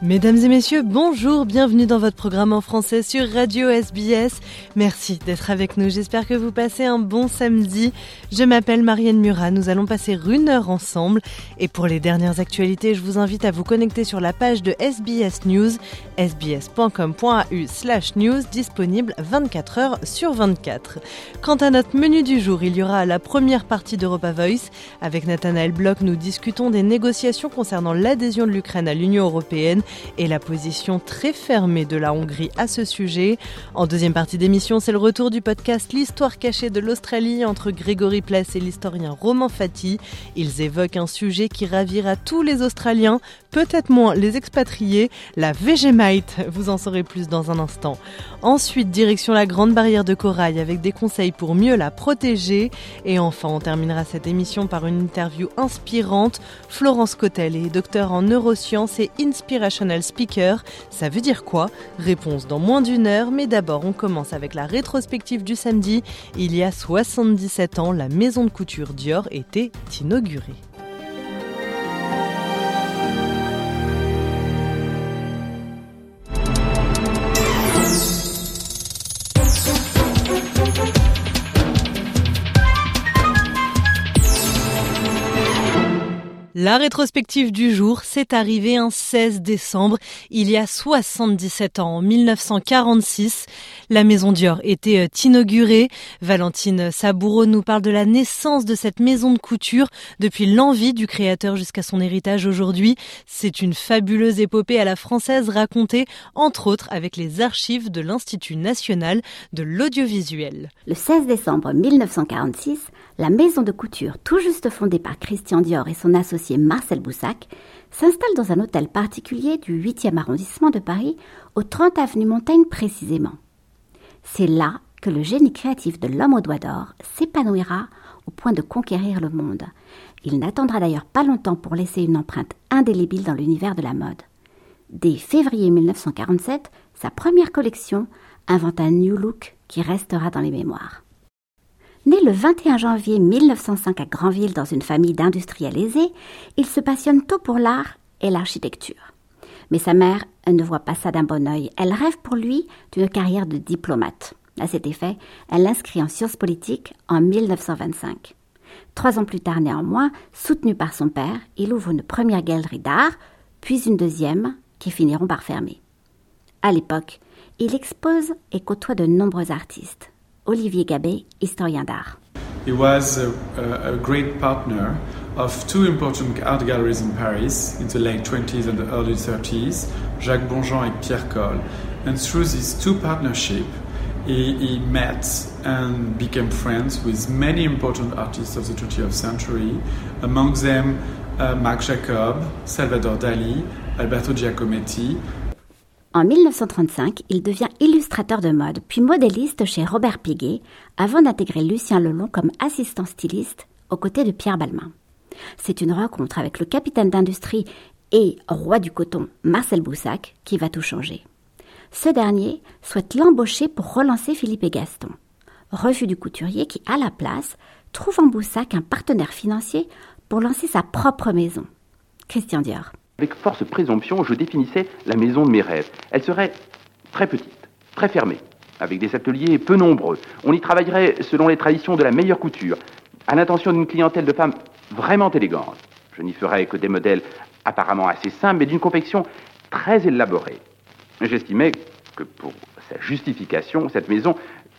Mesdames et messieurs, bonjour, bienvenue dans votre programme en français sur Radio SBS. Merci d'être avec nous, j'espère que vous passez un bon samedi. Je m'appelle Marianne Murat, nous allons passer une heure ensemble. Et pour les dernières actualités, je vous invite à vous connecter sur la page de SBS News, sbs.com.au slash news, disponible 24 heures sur 24. Quant à notre menu du jour, il y aura la première partie d'Europa Voice. Avec Nathanaël Bloch, nous discutons des négociations concernant l'adhésion de l'Ukraine à l'Union européenne et la position très fermée de la Hongrie à ce sujet. En deuxième partie d'émission, c'est le retour du podcast L'histoire cachée de l'Australie entre Grégory Pless et l'historien Roman Fati. Ils évoquent un sujet qui ravira tous les Australiens, peut-être moins les expatriés, la Vegemite. Vous en saurez plus dans un instant. Ensuite, direction la Grande Barrière de Corail avec des conseils pour mieux la protéger. Et enfin, on terminera cette émission par une interview inspirante. Florence Cotel est docteur en neurosciences et inspiration speaker. Ça veut dire quoi? Réponse dans moins d'une heure, mais d'abord on commence avec la rétrospective du samedi. Il y a 77 ans, la maison de couture Dior était inaugurée. La rétrospective du jour, c'est arrivé un 16 décembre, il y a 77 ans, en 1946. La maison Dior était euh, inaugurée. Valentine Saboureau nous parle de la naissance de cette maison de couture, depuis l'envie du créateur jusqu'à son héritage aujourd'hui. C'est une fabuleuse épopée à la française racontée, entre autres, avec les archives de l'Institut national de l'audiovisuel. Le 16 décembre 1946, la maison de couture, tout juste fondée par Christian Dior et son associé Marcel Boussac, s'installe dans un hôtel particulier du 8e arrondissement de Paris, au 30 avenue Montaigne précisément. C'est là que le génie créatif de l'homme au doigt d'or s'épanouira au point de conquérir le monde. Il n'attendra d'ailleurs pas longtemps pour laisser une empreinte indélébile dans l'univers de la mode. Dès février 1947, sa première collection invente un new look qui restera dans les mémoires. Né le 21 janvier 1905 à Granville dans une famille d'industriels aisés, il se passionne tôt pour l'art et l'architecture. Mais sa mère ne voit pas ça d'un bon œil. Elle rêve pour lui d'une carrière de diplomate. À cet effet, elle l'inscrit en sciences politiques en 1925. Trois ans plus tard, néanmoins, soutenu par son père, il ouvre une première galerie d'art, puis une deuxième, qui finiront par fermer. À l'époque, il expose et côtoie de nombreux artistes. Olivier Gabet, historien d'art. He was a, great partner of two important art galleries in Paris in the late 20s and the early 30s, Jacques Bonjean and Pierre Coll. And through these two partnerships, he, he, met and became friends with many important artists of the 20th century, among them uh, Marc Jacob, Salvador Dali, Alberto Giacometti, En 1935, il devient illustrateur de mode, puis modéliste chez Robert Piguet, avant d'intégrer Lucien Lelon comme assistant styliste aux côtés de Pierre Balmain. C'est une rencontre avec le capitaine d'industrie et roi du coton, Marcel Boussac, qui va tout changer. Ce dernier souhaite l'embaucher pour relancer Philippe et Gaston. Refus du couturier qui, à la place, trouve en Boussac un partenaire financier pour lancer sa propre maison. Christian Dior. Avec force présomption, je définissais la maison de mes rêves. Elle serait très petite, très fermée, avec des ateliers peu nombreux. On y travaillerait selon les traditions de la meilleure couture, à l'intention d'une clientèle de femmes vraiment élégantes. Je n'y ferais que des modèles apparemment assez simples, mais d'une confection très élaborée. J'estimais que pour sa justification, cette maison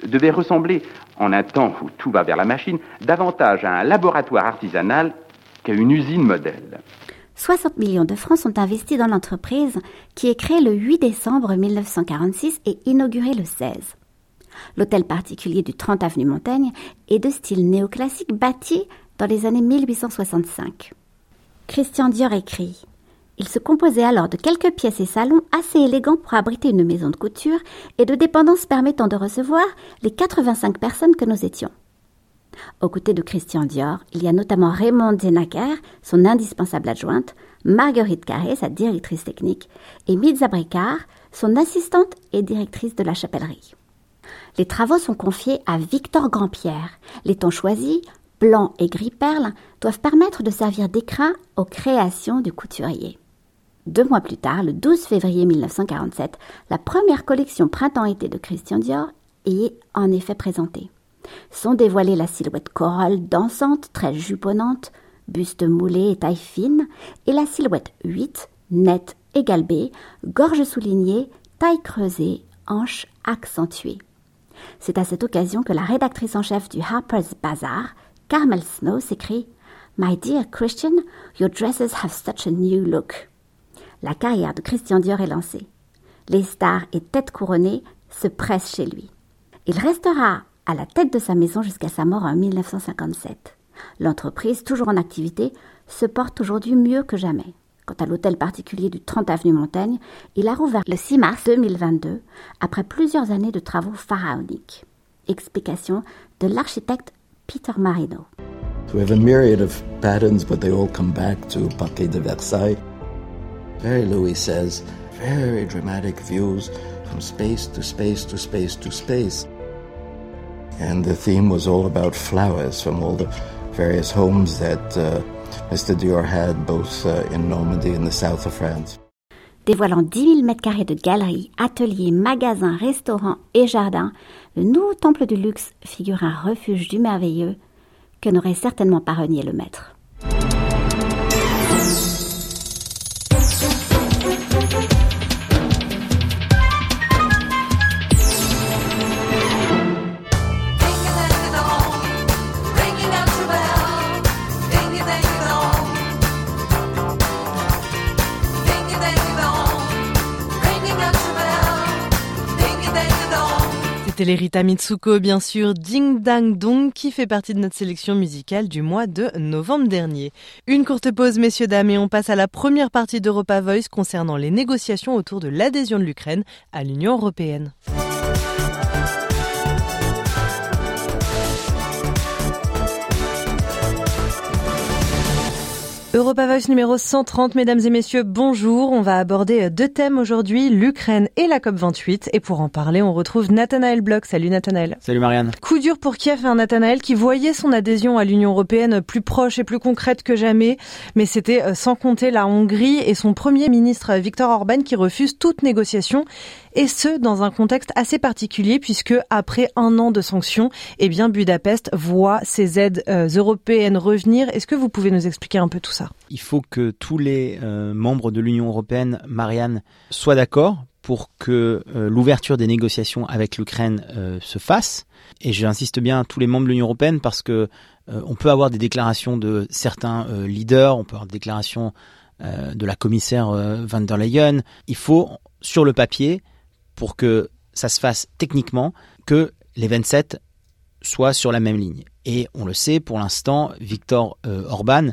devait ressembler, en un temps où tout va vers la machine, davantage à un laboratoire artisanal jusqu'à une usine modèle. 60 millions de francs sont investis dans l'entreprise qui est créée le 8 décembre 1946 et inaugurée le 16. L'hôtel particulier du 30 avenue Montaigne est de style néoclassique bâti dans les années 1865. Christian Dior écrit il se composait alors de quelques pièces et salons assez élégants pour abriter une maison de couture et de dépendances permettant de recevoir les 85 personnes que nous étions. Aux côtés de Christian Dior, il y a notamment Raymond Zenaker, son indispensable adjointe, Marguerite Carré, sa directrice technique, et Mitza Bricard, son assistante et directrice de la chapellerie. Les travaux sont confiés à Victor Grandpierre. Les tons choisis, blanc et gris perle, doivent permettre de servir d'écrin aux créations du couturier. Deux mois plus tard, le 12 février 1947, la première collection printemps-été de Christian Dior est en effet présentée. Sont dévoilées la silhouette corolle dansante, très juponnante, buste moulé et taille fine, et la silhouette 8, nette et galbée, gorge soulignée, taille creusée, hanche accentuée. C'est à cette occasion que la rédactrice en chef du Harper's Bazaar, Carmel Snow, s'écrie My dear Christian, your dresses have such a new look la carrière de Christian Dior est lancée. Les stars et têtes couronnées se pressent chez lui. Il restera à la tête de sa maison jusqu'à sa mort en 1957. L'entreprise, toujours en activité, se porte aujourd'hui mieux que jamais. Quant à l'hôtel particulier du 30 avenue Montaigne, il a rouvert le 6 mars 2022 après plusieurs années de travaux pharaoniques. Explication de l'architecte Peter Marino. We have a myriad of patterns, but they all come back to de Versailles. Very Louis says, very dramatic views from space to space to space to space. And the theme was all about flowers from all the various homes that uh, Mr. Dior had both uh, in Normandy and the south of France. Dévoilant 10 000 m2 de galeries, ateliers, magasins, restaurants et jardins, le nouveau temple du luxe figure un refuge du merveilleux que n'aurait certainement pas renié le maître. C'était l'Erita Mitsuko, bien sûr, Ding Dang Dong, qui fait partie de notre sélection musicale du mois de novembre dernier. Une courte pause, messieurs, dames, et on passe à la première partie d'Europa Voice concernant les négociations autour de l'adhésion de l'Ukraine à l'Union européenne. Europa Voice numéro 130, mesdames et messieurs, bonjour. On va aborder deux thèmes aujourd'hui, l'Ukraine et la COP28. Et pour en parler, on retrouve Nathanaël Bloch. Salut Nathanaël. Salut Marianne. Coup dur pour Kiev, un hein, Nathanaël qui voyait son adhésion à l'Union européenne plus proche et plus concrète que jamais. Mais c'était euh, sans compter la Hongrie et son premier ministre Viktor Orban qui refuse toute négociation et ce dans un contexte assez particulier puisque après un an de sanctions, eh bien Budapest voit ses aides euh, européennes revenir. Est-ce que vous pouvez nous expliquer un peu tout ça? Il faut que tous les euh, membres de l'Union européenne, Marianne, soient d'accord pour que euh, l'ouverture des négociations avec l'Ukraine se fasse. Et j'insiste bien tous les membres de l'Union européenne parce que on peut avoir des déclarations de certains leaders, on peut avoir des déclarations de la commissaire van der Leyen. Il faut sur le papier pour que ça se fasse techniquement, que les 27 soient sur la même ligne. Et on le sait, pour l'instant, Viktor euh, Orban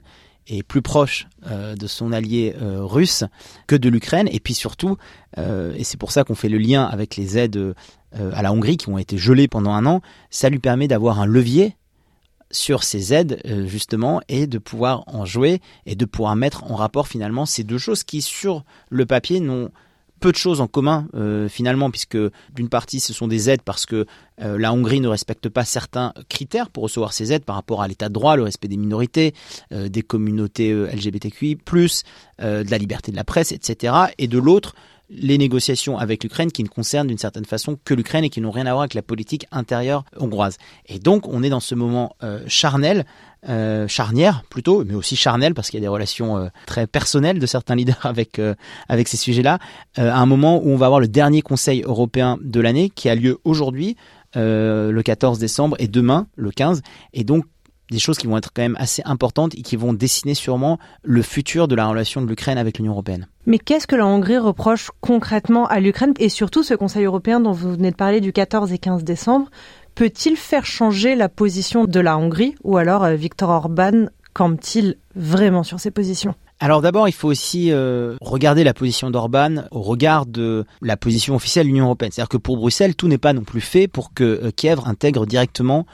est plus proche euh, de son allié euh, russe que de l'Ukraine. Et puis surtout, et c'est pour ça qu'on fait le lien avec les aides à la Hongrie qui ont été gelées pendant un an, ça lui permet d'avoir un levier sur ces aides justement et de pouvoir en jouer et de pouvoir mettre en rapport finalement ces deux choses qui sur le papier n'ont peu de choses en commun euh, finalement, puisque d'une partie ce sont des aides parce que euh, la Hongrie ne respecte pas certains critères pour recevoir ces aides par rapport à l'état de droit, le respect des minorités, euh, des communautés LGBTQI, de la liberté de la presse, etc. Et de l'autre, les négociations avec l'Ukraine qui ne concernent d'une certaine façon que l'Ukraine et qui n'ont rien à voir avec la politique intérieure hongroise. Et donc on est dans ce moment charnel euh, charnière plutôt, mais aussi charnel parce qu'il y a des relations euh, très personnelles de certains leaders avec euh, avec ces sujets-là. à un moment où on va avoir le dernier Conseil européen de l'année qui a lieu aujourd'hui, le 14 décembre, et demain, le 15. Et donc des choses qui vont être quand même assez importantes et qui vont dessiner sûrement le futur de la relation de l'Ukraine avec l'Union européenne. Mais qu'est-ce que la Hongrie reproche concrètement à l'Ukraine et surtout ce Conseil européen dont vous venez de parler du 14 et 15 décembre peut-il faire changer la position de la Hongrie ou alors euh, Viktor Orban campe-t-il vraiment sur ses positions? Alors d'abord, il faut aussi euh, regarder la position d'Orban au regard de la position officielle de l'Union européenne. C'est-à-dire que pour Bruxelles, tout n'est pas non plus fait pour que euh, Kiev intègre directement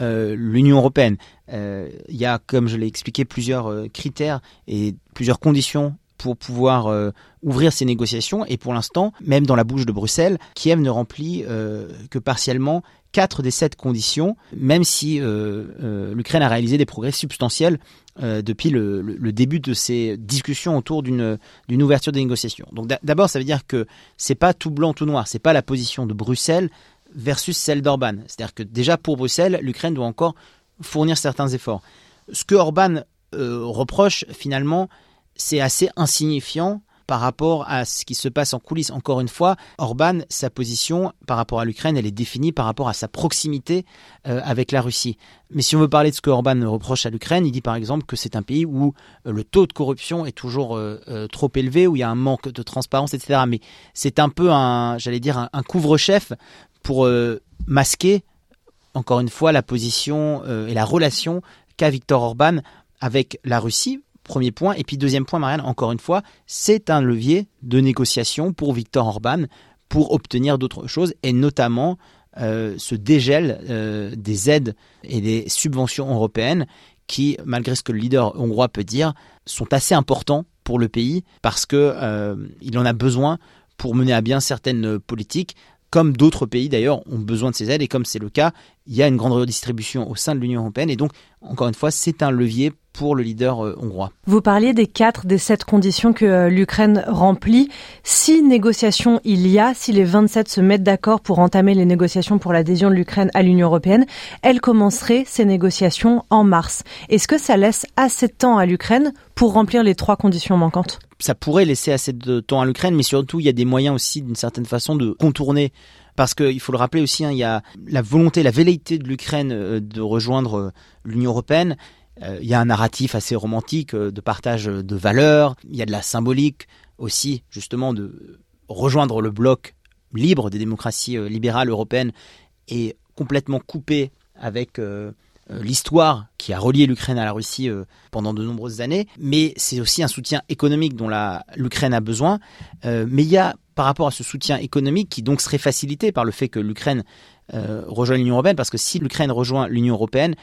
l'Union européenne. Il y a, comme je l'ai expliqué, plusieurs critères et plusieurs conditions pour pouvoir euh, ouvrir ces négociations. Et pour l'instant, même dans la bouche de Bruxelles, Kiev ne remplit euh, que partiellement quatre des sept conditions, même si euh, l'Ukraine a réalisé des progrès substantiels depuis le, début de ces discussions autour d'une ouverture des négociations. Donc d'abord, ça veut dire que c'est pas tout blanc tout noir, c'est pas la position de Bruxelles versus celle d'Orban. C'est-à-dire que déjà pour Bruxelles, l'Ukraine doit encore fournir certains efforts. Ce que Orban reproche finalement, c'est assez insignifiant par rapport à ce qui se passe en coulisses. Encore une fois, Orban, sa position par rapport à l'Ukraine, elle est définie par rapport à sa proximité euh, avec la Russie. Mais si on veut parler de ce que Orban reproche à l'Ukraine, il dit par exemple que c'est un pays où euh, le taux de corruption est toujours euh, trop élevé, où il y a un manque de transparence, etc. Mais c'est un peu un, j'allais dire, un, couvre-chef pour masquer, encore une fois, la position et la relation qu'a Viktor Orban avec la Russie, Premier point. Et puis deuxième point, Marianne, encore une fois, c'est un levier de négociation pour Viktor Orban pour obtenir d'autres choses et notamment euh, ce dégel euh, des aides et des subventions européennes qui, malgré ce que le leader hongrois peut dire, sont assez importants pour le pays parce que euh, il en a besoin pour mener à bien certaines politiques comme d'autres pays d'ailleurs ont besoin de ces aides. Et comme c'est le cas, il y a une grande redistribution au sein de l'Union européenne. Et donc encore une fois c'est un levier pour le leader euh, hongrois. Vous parliez des quatre des sept conditions que euh, l'Ukraine remplit. Si négociations il y a, si les 27 se mettent d'accord pour entamer les négociations pour l'adhésion de l'Ukraine à l'Union européenne, elles commenceraient ces négociations en mars. Est-ce que ça laisse assez de temps à l'Ukraine pour remplir les trois conditions manquantes? Ça pourrait laisser assez de temps à l'Ukraine, mais surtout il y a des moyens aussi d'une certaine façon de contourner parce qu'il faut le rappeler aussi, hein, il y a la volonté, la velléité de l'Ukraine euh, de rejoindre l'Union européenne. Euh, il y a un narratif assez romantique euh, de partage de valeurs, il y a de la symbolique aussi, justement, de rejoindre le bloc libre des démocraties euh, libérales européennes et complètement coupé avec l'histoire qui a relié l'Ukraine à la Russie pendant de nombreuses années, mais c'est aussi un soutien économique dont l'Ukraine a besoin. mais il y a par rapport à ce soutien économique qui donc serait facilité par le fait que l'Ukraine rejoigne l'Union européenne, parce que si l'Ukraine rejoint l'Union européenne,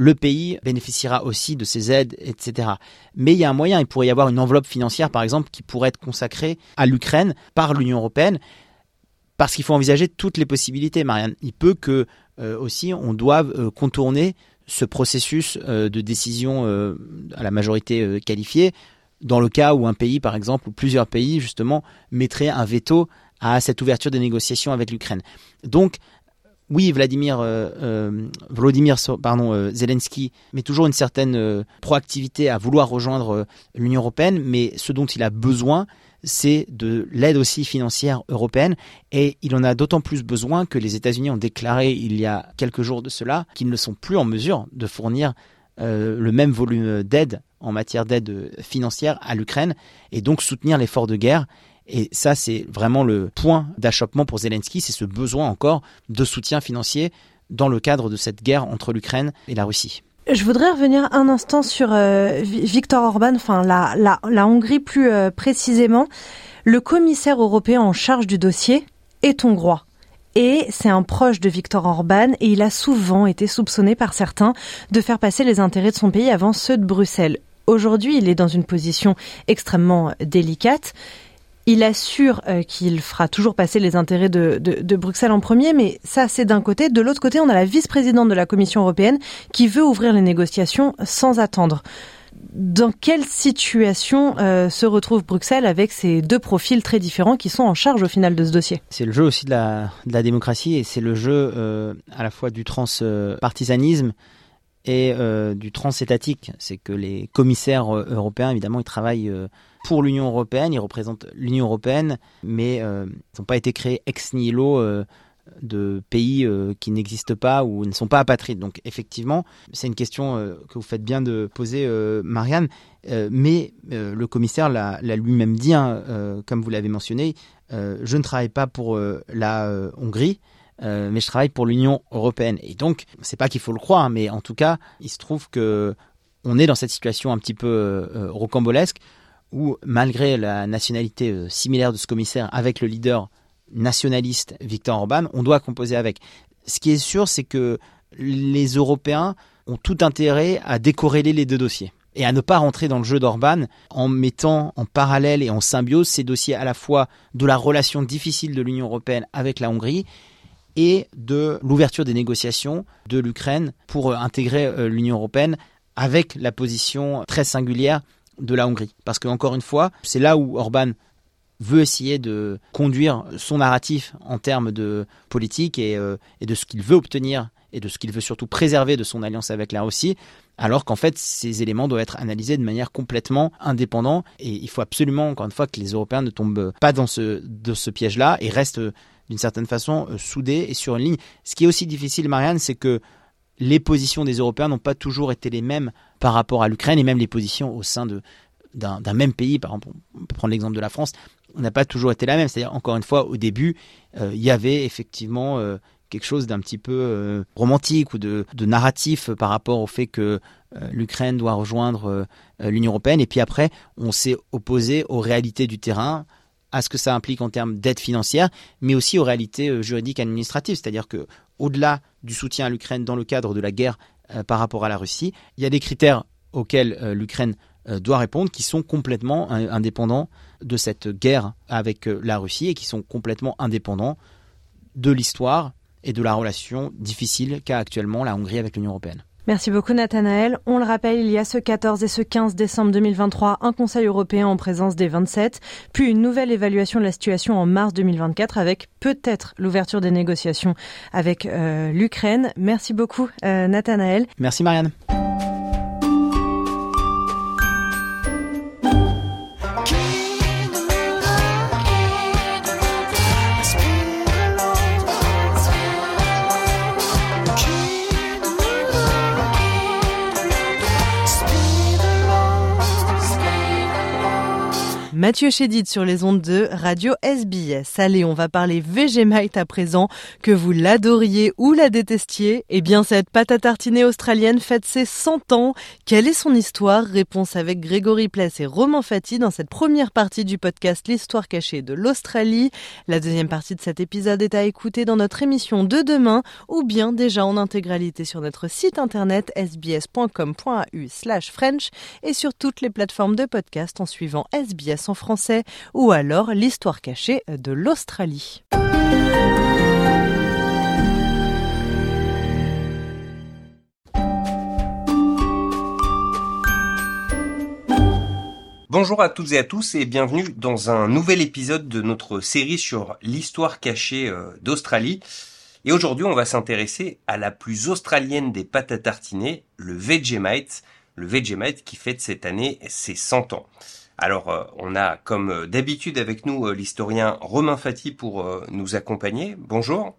le pays bénéficiera aussi de ces aides, etc. Mais il y a un moyen, il pourrait y avoir une enveloppe financière, par exemple, qui pourrait être consacrée à l'Ukraine par l'Union européenne, parce qu'il faut envisager toutes les possibilités, Marianne. Il peut que euh, aussi on doive euh, contourner ce processus euh, de décision à la majorité qualifiée, dans le cas où un pays, par exemple, ou plusieurs pays, justement, mettraient un veto à cette ouverture des négociations avec l'Ukraine. Donc, oui, Vladimir, euh, euh, Vladimir euh, Zelensky met toujours une certaine proactivité à vouloir rejoindre l'Union européenne, mais ce dont il a besoin, c'est de l'aide aussi financière européenne, et il en a d'autant plus besoin que les États-Unis ont déclaré il y a quelques jours de cela qu'ils ne sont plus en mesure de fournir le même volume d'aide en matière d'aide financière à l'Ukraine, et donc soutenir l'effort de guerre. Et ça, c'est vraiment le point d'achoppement pour Zelensky, c'est ce besoin encore de soutien financier dans le cadre de cette guerre entre l'Ukraine et la Russie. Je voudrais revenir un instant sur euh, Viktor Orban, enfin la, Hongrie plus euh, précisément. Le commissaire européen en charge du dossier est hongrois. Et c'est un proche de Viktor Orban et il a souvent été soupçonné par certains de faire passer les intérêts de son pays avant ceux de Bruxelles. Aujourd'hui, il est dans une position extrêmement délicate. Il assure euh, qu'il fera toujours passer les intérêts de, Bruxelles en premier, mais ça c'est d'un côté. De l'autre côté, on a la vice-présidente de la Commission européenne qui veut ouvrir les négociations sans attendre. Dans quelle situation euh, se retrouve Bruxelles avec ces deux profils très différents qui sont en charge au final de ce dossier? C'est le jeu aussi de la, démocratie et c'est le jeu euh, à la fois du transpartisanisme et du transétatique. C'est que les commissaires européens, évidemment, ils travaillent pour l'Union européenne, ils représentent l'Union européenne, mais euh, ils n'ont pas été créés ex nihilo euh, de pays euh, qui n'existent pas ou ne sont pas apatrides. Donc effectivement, c'est une question euh, que vous faites bien de poser, euh, Marianne. mais le commissaire l'a lui-même dit, hein, comme vous l'avez mentionné, je ne travaille pas pour la Hongrie. Mais je travaille pour l'Union européenne. Et donc, c'est pas qu'il faut le croire, mais en tout cas, il se trouve que on est dans cette situation un petit peu rocambolesque où, malgré la nationalité similaire de ce commissaire avec le leader nationaliste Viktor Orban, on doit composer avec. Ce qui est sûr, c'est que les Européens ont tout intérêt à décorréler les deux dossiers et à ne pas rentrer dans le jeu d'Orban en mettant en parallèle et en symbiose ces dossiers à la fois de la relation difficile de l'Union européenne avec la Hongrie et de l'ouverture des négociations de l'Ukraine pour intégrer euh, l'Union européenne avec la position très singulière de la Hongrie. Parce que, encore une fois, c'est là où Orban veut essayer de conduire son narratif en termes de politique et, euh, et de ce qu'il veut obtenir et de ce qu'il veut surtout préserver de son alliance avec la Russie, alors qu'en fait ces éléments doivent être analysés de manière complètement indépendante et il faut absolument encore une fois que les Européens ne tombent pas dans ce piège-là et restent d'une certaine façon euh, soudés et sur une ligne. Ce qui est aussi difficile, Marianne, c'est que les positions des Européens n'ont pas toujours été les mêmes par rapport à l'Ukraine et même les positions au sein de, d'un même pays, par exemple, on peut prendre l'exemple de la France, n'a pas toujours été la même. C'est-à-dire, encore une fois, au début, euh, il y avait effectivement euh, quelque chose d'un petit peu romantique ou de, narratif par rapport au fait que l'Ukraine doit rejoindre l'Union européenne. Et puis après, on s'est opposé aux réalités du terrain, à ce que ça implique en termes d'aide financière, mais aussi aux réalités juridiques et administratives. C'est-à-dire que, au-delà du soutien à l'Ukraine dans le cadre de la guerre par rapport à la Russie, il y a des critères auxquels l'Ukraine doit répondre qui sont complètement indépendants de cette guerre avec euh, la Russie et qui sont complètement indépendants de l'histoire et de la relation difficile qu'a actuellement la Hongrie avec l'Union européenne. Merci beaucoup Nathanaël. On le rappelle, il y a ce 14 et ce 15 décembre 2023 un Conseil européen en présence des 27, puis une nouvelle évaluation de la situation en mars 2024 avec peut-être l'ouverture des négociations avec euh, l'Ukraine. Merci beaucoup euh, Nathanaël. Merci Marianne. Mathieu Chédid sur les ondes de Radio SBS. Allez, on va parler Vegemite à présent, que vous l'adoriez ou la détestiez. Eh bien, cette pâte à tartiner australienne fête ses 100 ans. Quelle est son histoire? Réponse avec Grégory Pless et Roman Fati dans cette première partie du podcast L'histoire cachée de l'Australie. La deuxième partie de cet épisode est à écouter dans notre émission de demain ou bien déjà en intégralité sur notre site internet sbs.com.au slash French et sur toutes les plateformes de podcast en suivant SBS ou alors l'histoire cachée de l'Australie. Bonjour à toutes et à tous et bienvenue dans un nouvel épisode de notre série sur l'histoire cachée euh, d'Australie. Et aujourd'hui, on va s'intéresser à la plus australienne des pâtes à tartiner, le Vegemite, le Vegemite qui fête cette année ses 100 ans. Alors, euh, on a comme euh, d'habitude avec nous euh, l'historien Romain Fati pour nous accompagner. Bonjour.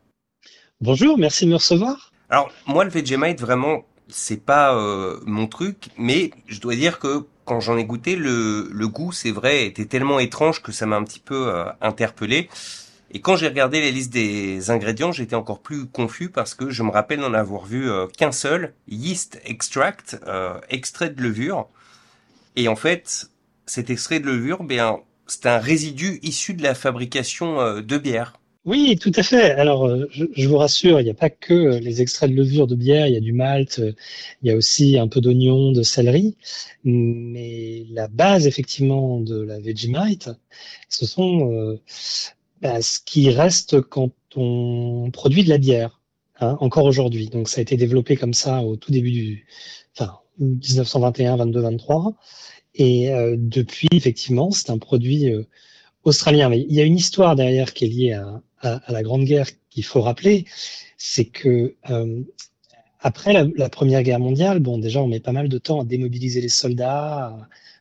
Bonjour, merci de me recevoir. Alors, moi, le Vegemite, vraiment, c'est pas mon truc, mais je dois dire que quand j'en ai goûté, le, le goût, c'est vrai, était tellement étrange que ça m'a un petit peu interpellé. Et quand j'ai regardé les listes des ingrédients, j'étais encore plus confus parce que je me rappelle n'en avoir vu qu'un seul, yeast extract, extrait de levure. Et en fait, cet extrait de levure, ben, c'est un résidu issu de la fabrication euh, de bière. Oui, tout à fait. Alors, euh, je, vous rassure, il n'y a pas que euh, les extraits de levure de bière, il y a du malt, il y a aussi un peu d'oignon, de céleri. Mais la base, effectivement, de la Vegemite, ce sont bah, ce qui reste quand on produit de la bière, hein, encore aujourd'hui. Donc, ça a été développé comme ça au tout début du, enfin, 1921, 22, 23. Et euh, depuis, effectivement, c'est un produit euh, australien. Mais il y a une histoire derrière qui est liée à, à, à la Grande Guerre qu'il faut rappeler. C'est que euh, après la, Première Guerre mondiale, bon, déjà, on met pas mal de temps à démobiliser les soldats,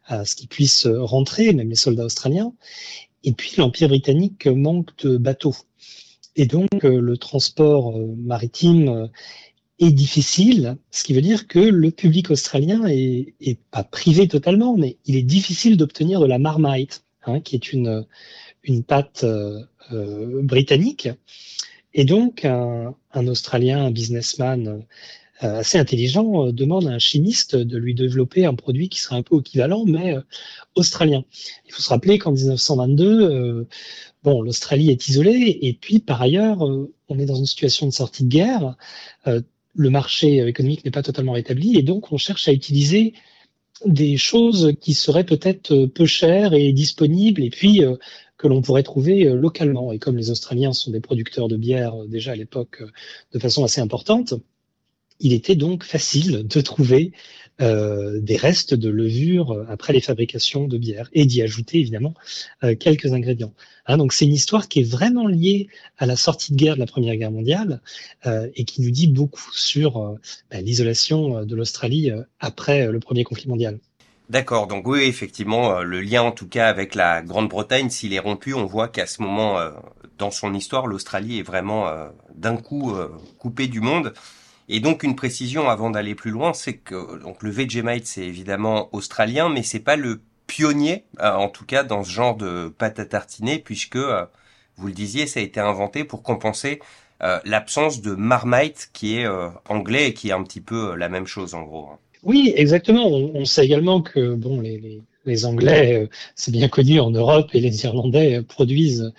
à, à ce qu'ils puissent rentrer, même les soldats australiens. Et puis, l'Empire britannique manque de bateaux. Et donc le transport maritime est difficile, ce qui veut dire que le public australien est, est pas privé totalement, mais il est difficile d'obtenir de la marmite, hein, qui est une, une pâte euh, euh, britannique. Et donc, un, un, Australien, un businessman euh, assez intelligent, euh, demande à un chimiste de lui développer un produit qui serait un peu équivalent, mais australien. Il faut se rappeler qu'en 1922, bon, l'Australie est isolée, et puis par ailleurs, on est dans une situation de sortie de guerre le marché économique n'est pas totalement rétabli et donc on cherche à utiliser des choses qui seraient peut-être peu chères et disponibles et puis euh, que l'on pourrait trouver euh, localement. Et comme les Australiens sont des producteurs de bière euh, déjà à l'époque de façon assez importante, il était donc facile de trouver euh, des restes de levure après les fabrications de bière et d'y ajouter évidemment euh, quelques ingrédients. Hein, donc c'est une histoire qui est vraiment liée à la sortie de guerre de la Première Guerre mondiale euh, et qui nous dit beaucoup sur bah, l'isolation de l'Australie après le premier conflit mondial. D'accord, donc oui, effectivement, le lien en tout cas avec la Grande-Bretagne, s'il est rompu, on voit qu'à ce moment, dans son histoire, l'Australie est vraiment d'un coup coupée du monde. Et donc une précision avant d'aller plus loin, c'est que donc le Vegemite c'est évidemment australien, mais c'est pas le pionnier, euh, en tout cas dans ce genre de pâte à tartiner, puisque euh, vous le disiez, ça a été inventé pour compenser euh, l'absence de Marmite qui est anglais et qui est un petit peu la même chose en gros. Hein. Oui, exactement. On, sait également que bon, les, les, Anglais, c'est bien connu en Europe, et les Irlandais produisent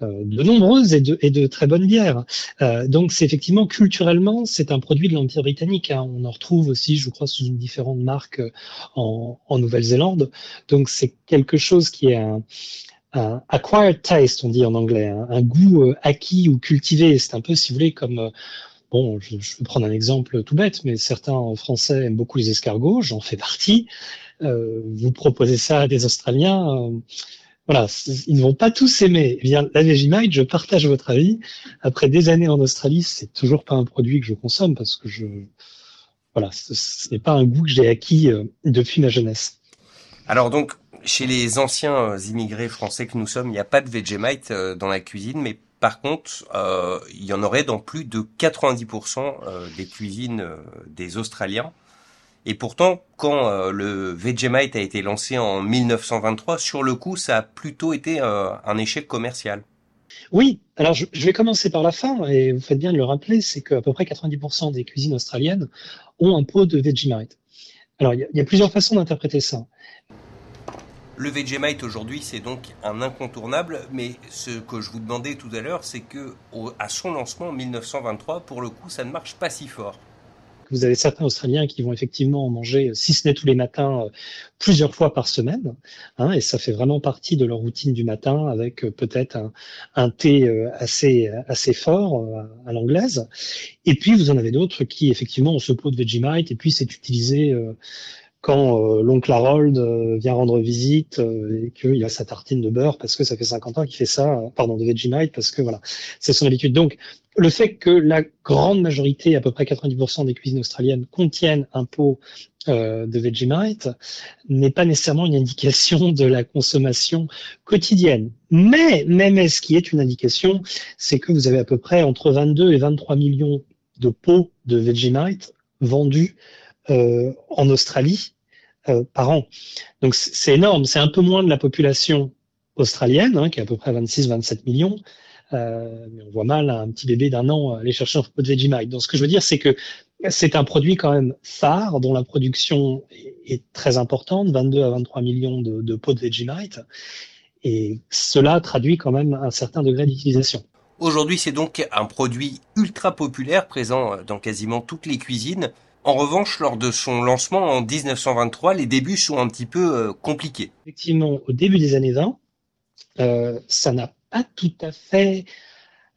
de nombreuses et de, et de, très bonnes bières. Euh, donc c'est effectivement culturellement c'est un produit de l'Empire britannique. Hein. On en retrouve aussi, je crois, sous une différente marque euh, en, en Nouvelle-Zélande. Donc c'est quelque chose qui est un, un acquired taste, on dit en anglais, hein. un goût acquis ou cultivé. C'est un peu, si vous voulez, comme Bon, je, je, vais prendre un exemple tout bête, mais certains Français aiment beaucoup les escargots, j'en fais partie. Euh, vous proposez ça à des Australiens, euh, voilà, ils ne vont pas tous aimer. Eh la Vegemite, je partage votre avis. Après des années en Australie, c'est toujours pas un produit que je consomme parce que je, voilà, ce, n'est pas un goût que j'ai acquis euh, depuis ma jeunesse. Alors donc, chez les anciens euh, immigrés français que nous sommes, il n'y a pas de Vegemite euh, dans la cuisine, mais par contre, il y en aurait dans plus de 90% des cuisines des Australiens. Et pourtant, quand euh, le Vegemite a été lancé en 1923, sur le coup, ça a plutôt été euh, un échec commercial. Oui, alors je, vais commencer par la fin, et vous faites bien de le rappeler, c'est qu'à peu près 90% des cuisines australiennes ont un pot de Vegemite. Alors il y, a plusieurs façons d'interpréter ça. Le Vegemite aujourd'hui, c'est donc un incontournable, mais ce que je vous demandais tout à l'heure, c'est que à son lancement en 1923, pour le coup, ça ne marche pas si fort. Vous avez certains Australiens qui vont effectivement manger, si ce n'est tous les matins, euh, plusieurs fois par semaine, hein, et ça fait vraiment partie de leur routine du matin avec euh, peut-être un, un, thé euh, assez assez fort à l'anglaise. Et puis vous en avez d'autres qui effectivement ont ce pot de Vegemite et puis c'est utilisé quand euh, l'oncle Harold euh, vient rendre visite euh, et qu'il a sa tartine de beurre parce que ça fait 50 ans qu'il fait ça, pardon, de Vegemite parce que voilà, c'est son habitude. Donc, le fait que la grande majorité, à peu près 90% des cuisines australiennes, contiennent un pot de Vegemite n'est pas nécessairement une indication de la consommation quotidienne. Mais même ce qui est une indication, c'est que vous avez à peu près entre 22 et 23 millions de pots de Vegemite vendus en Australie euh, par an. Donc c'est énorme, c'est un peu moins de la population australienne, hein, qui est à peu près 26-27 millions. Euh, mais on voit mal un petit bébé d'un an aller chercher un pot de Vegemite. Donc ce que je veux dire, c'est que c'est un produit quand même phare dont la production est, très importante, 22 à 23 millions de, de pots de Vegemite. Et cela traduit quand même un certain degré d'utilisation. Aujourd'hui, c'est donc un produit ultra populaire présent dans quasiment toutes les cuisines. En revanche, lors de son lancement en 1923, les débuts sont un petit peu euh, compliqués. Effectivement, au début des années 20, euh, ça n'a pas tout à fait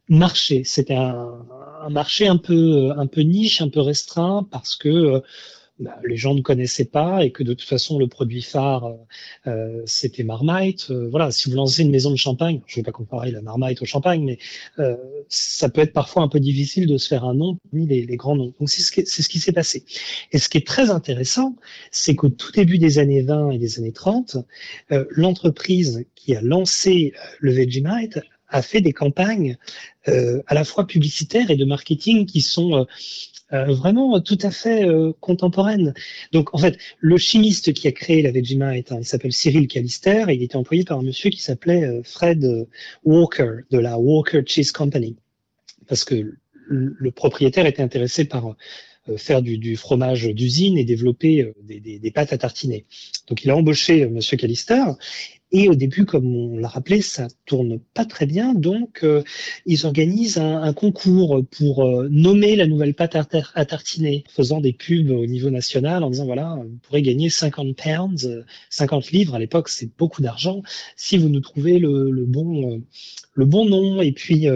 marché. C'était un, un, marché un peu, un peu niche, un peu restreint, parce que euh, bah, les gens ne connaissaient pas et que de toute façon le produit phare euh, c'était Marmite. Euh, voilà, si vous lancez une maison de champagne, je ne vais pas comparer la Marmite au champagne, mais euh, ça peut être parfois un peu difficile de se faire un nom parmi les, grands noms. Donc c'est ce qui, c'est ce qui s'est passé. Et ce qui est très intéressant, c'est qu'au tout début des années 20 et des années 30, l'entreprise qui a lancé le Vegemite a fait des campagnes à la fois publicitaires et de marketing qui sont vraiment tout à fait contemporaines. Donc en fait, le chimiste qui a créé la hein, il s'appelle Cyril Callister et il était employé par un monsieur qui s'appelait Fred Walker de la Walker Cheese Company parce que le propriétaire était intéressé par euh, faire du, fromage d'usine et développer euh, des, pâtes à tartiner. Donc il a embauché euh, Monsieur Callister et au début, comme on l'a rappelé, ça tourne pas très bien. Donc, ils organisent un, concours pour nommer la nouvelle pâte à, tartiner, faisant des pubs au niveau national en disant voilà, vous pourrez gagner 50 pounds, 50 livres. À l'époque, c'est beaucoup d'argent si vous nous trouvez le, bon. le bon nom. Et puis,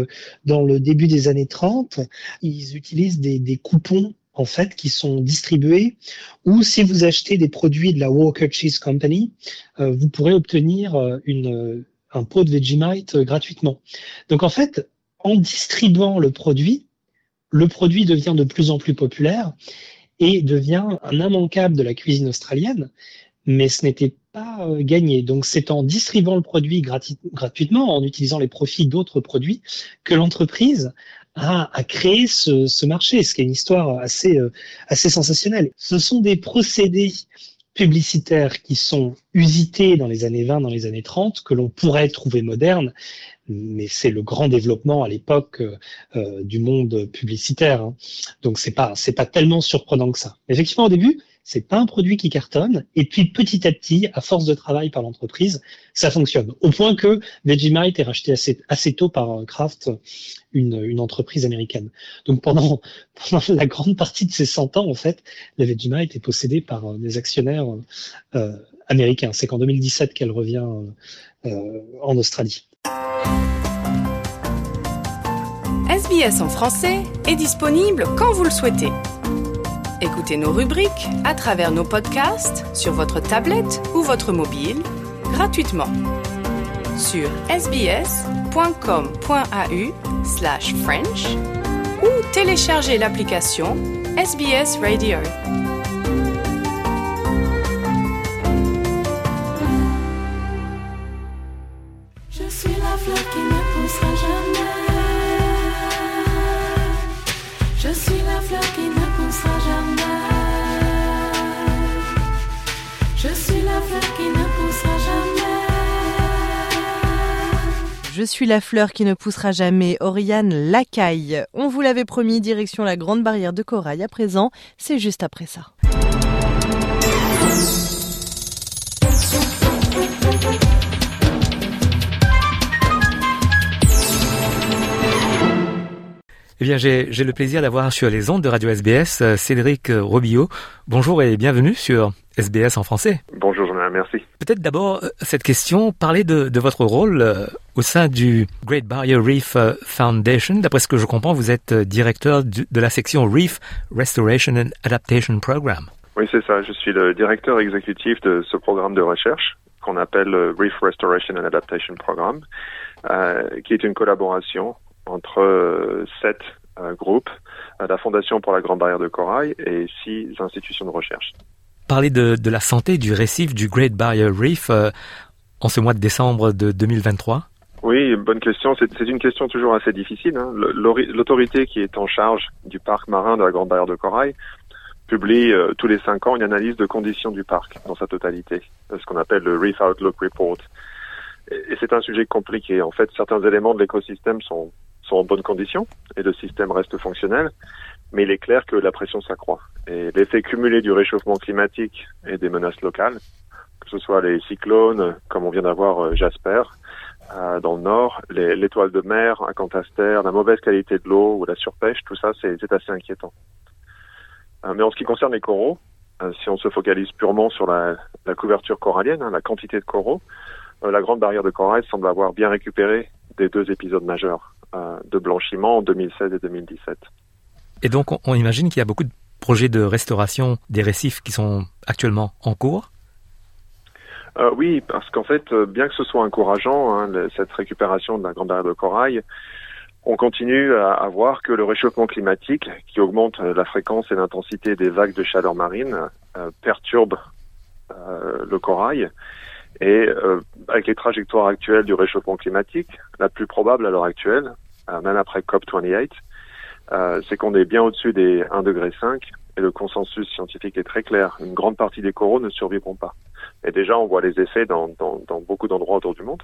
dans le début des années 30, ils utilisent des, des coupons en fait qui sont distribués ou si vous achetez des produits de la Walker Cheese Company, euh, vous pourrez obtenir euh, une, euh, un pot de Vegemite gratuitement. Donc en fait, en distribuant le produit, le produit devient de plus en plus populaire et devient un immanquable de la cuisine australienne, mais ce n'était pas gagné. Donc c'est en distribuant le produit gratuitement, en utilisant les profits d'autres produits, que l'entreprise à, créer ce, marché, ce qui est une histoire assez, euh, assez sensationnelle. Ce sont des procédés publicitaires qui sont usités dans les années 20, dans les années 30, que l'on pourrait trouver modernes, mais c'est le grand développement à l'époque euh, euh, du monde publicitaire. Hein. Donc c'est pas c'est pas tellement surprenant que ça. Effectivement, au début, c'est pas un produit qui cartonne. Et puis petit à petit, à force de travail par l'entreprise, ça fonctionne. Au point que Vegemite est racheté assez, assez tôt par Kraft, une, une, entreprise américaine. Donc pendant, pendant la grande partie de ces 100 ans, en fait, la Vegemite est possédée par euh, des actionnaires euh, américains. C'est qu'en 2017 qu'elle revient euh, en Australie. SBS en français est disponible quand vous le souhaitez. Écoutez nos rubriques à travers nos podcasts sur votre tablette ou votre mobile gratuitement sur sbs.com.au slash French ou téléchargez l'application SBS Radio. Je suis la fleur qui ne poussera jamais, Oriane Lacaille. On vous l'avait promis, direction la grande barrière de corail. À présent, c'est juste après ça. Eh bien, j'ai le plaisir d'avoir sur les ondes de Radio SBS euh, Cédric Robillot. Bonjour et bienvenue sur SBS en français. Bonjour, merci. Peut-être d'abord, euh, cette question, parler de, votre rôle euh, au sein du Great Barrier Reef Foundation. D'après ce que je comprends, vous êtes directeur de la section Reef Restoration and Adaptation Program. Oui, c'est ça. Je suis le directeur exécutif de ce programme de recherche qu'on appelle le Reef Restoration and Adaptation Program, qui est une collaboration entre euh, sept euh, groupes, euh, la Fondation pour la Grande Barrière de Corail et six institutions de recherche. Parler de, de la santé du récif du Great Barrier Reef en ce mois de décembre de 2023 oui, bonne question. C'est une question toujours assez difficile. Hein. L'autorité qui est en charge du parc marin de la Grande Barrière de Corail publie tous les cinq ans une analyse de conditions du parc dans sa totalité, ce qu'on appelle le Reef Outlook Report. Et, c'est un sujet compliqué. En fait, certains éléments de l'écosystème sont sont en bonne condition et le système reste fonctionnel, mais il est clair que la pression s'accroît. Et l'effet cumulé du réchauffement climatique et des menaces locales, que ce soit les cyclones, comme on vient d'avoir euh, Jasper, euh, dans le nord, l'étoile de mer, un cantaster, la mauvaise qualité de l'eau ou la surpêche, tout ça, c'est assez inquiétant. Euh, mais en ce qui concerne les coraux, si on se focalise purement sur la, couverture corallienne, hein, la quantité de coraux, la grande barrière de corail semble avoir bien récupéré des deux épisodes majeurs. De blanchiment en 2016 et 2017. Et donc, on, imagine qu'il y a beaucoup de projets de restauration des récifs qui sont actuellement en cours. Euh, oui, parce qu'en fait, euh, bien que ce soit encourageant, hein, cette récupération de la grande barrière de corail, on continue à, voir que le réchauffement climatique, qui augmente la fréquence et l'intensité des vagues de chaleur marine, perturbe le corail. Et euh, avec les trajectoires actuelles du réchauffement climatique, la plus probable à l'heure actuelle, euh, même après COP28, euh, c'est qu'on est bien au-dessus des 1,5 degré et le consensus scientifique est très clair. Une grande partie des coraux ne survivront pas. Et déjà, on voit les effets dans, dans, dans beaucoup d'endroits autour du monde.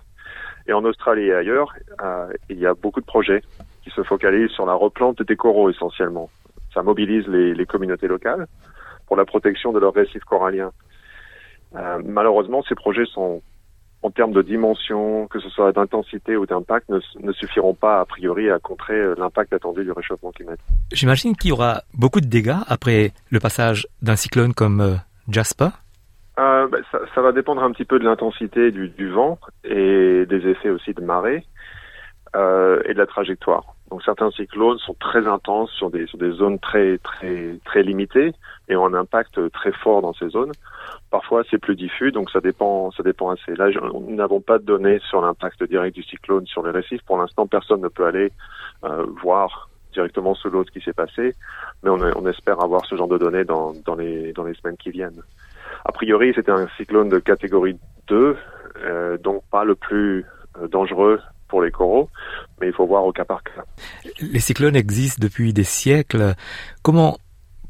Et en Australie et ailleurs, euh, il y a beaucoup de projets qui se focalisent sur la replante des coraux essentiellement. Ça mobilise les, les communautés locales pour la protection de leurs récifs coralliens. Euh, malheureusement, ces projets sont, en termes de dimension, que ce soit d'intensité ou d'impact, ne, ne, suffiront pas a priori à contrer euh, l'impact attendu du réchauffement climatique. J'imagine qu'il y aura beaucoup de dégâts après le passage d'un cyclone comme euh, Jasper. Euh, bah, ça, ça, va dépendre un petit peu de l'intensité du, du, vent et des effets aussi de marée euh, et de la trajectoire. Donc certains cyclones sont très intenses sur des, sur des zones très très très limitées et ont un impact très fort dans ces zones. Parfois c'est plus diffus, donc ça dépend ça dépend assez. Là, nous n'avons pas de données sur l'impact direct du cyclone sur les récifs. Pour l'instant, personne ne peut aller euh, voir directement sous l'eau ce qui s'est passé, mais on, on, espère avoir ce genre de données dans, dans les dans les semaines qui viennent. A priori, c'était un cyclone de catégorie 2, euh, donc pas le plus euh, dangereux pour les coraux, mais il faut voir au cas par cas. Les cyclones existent depuis des siècles. Comment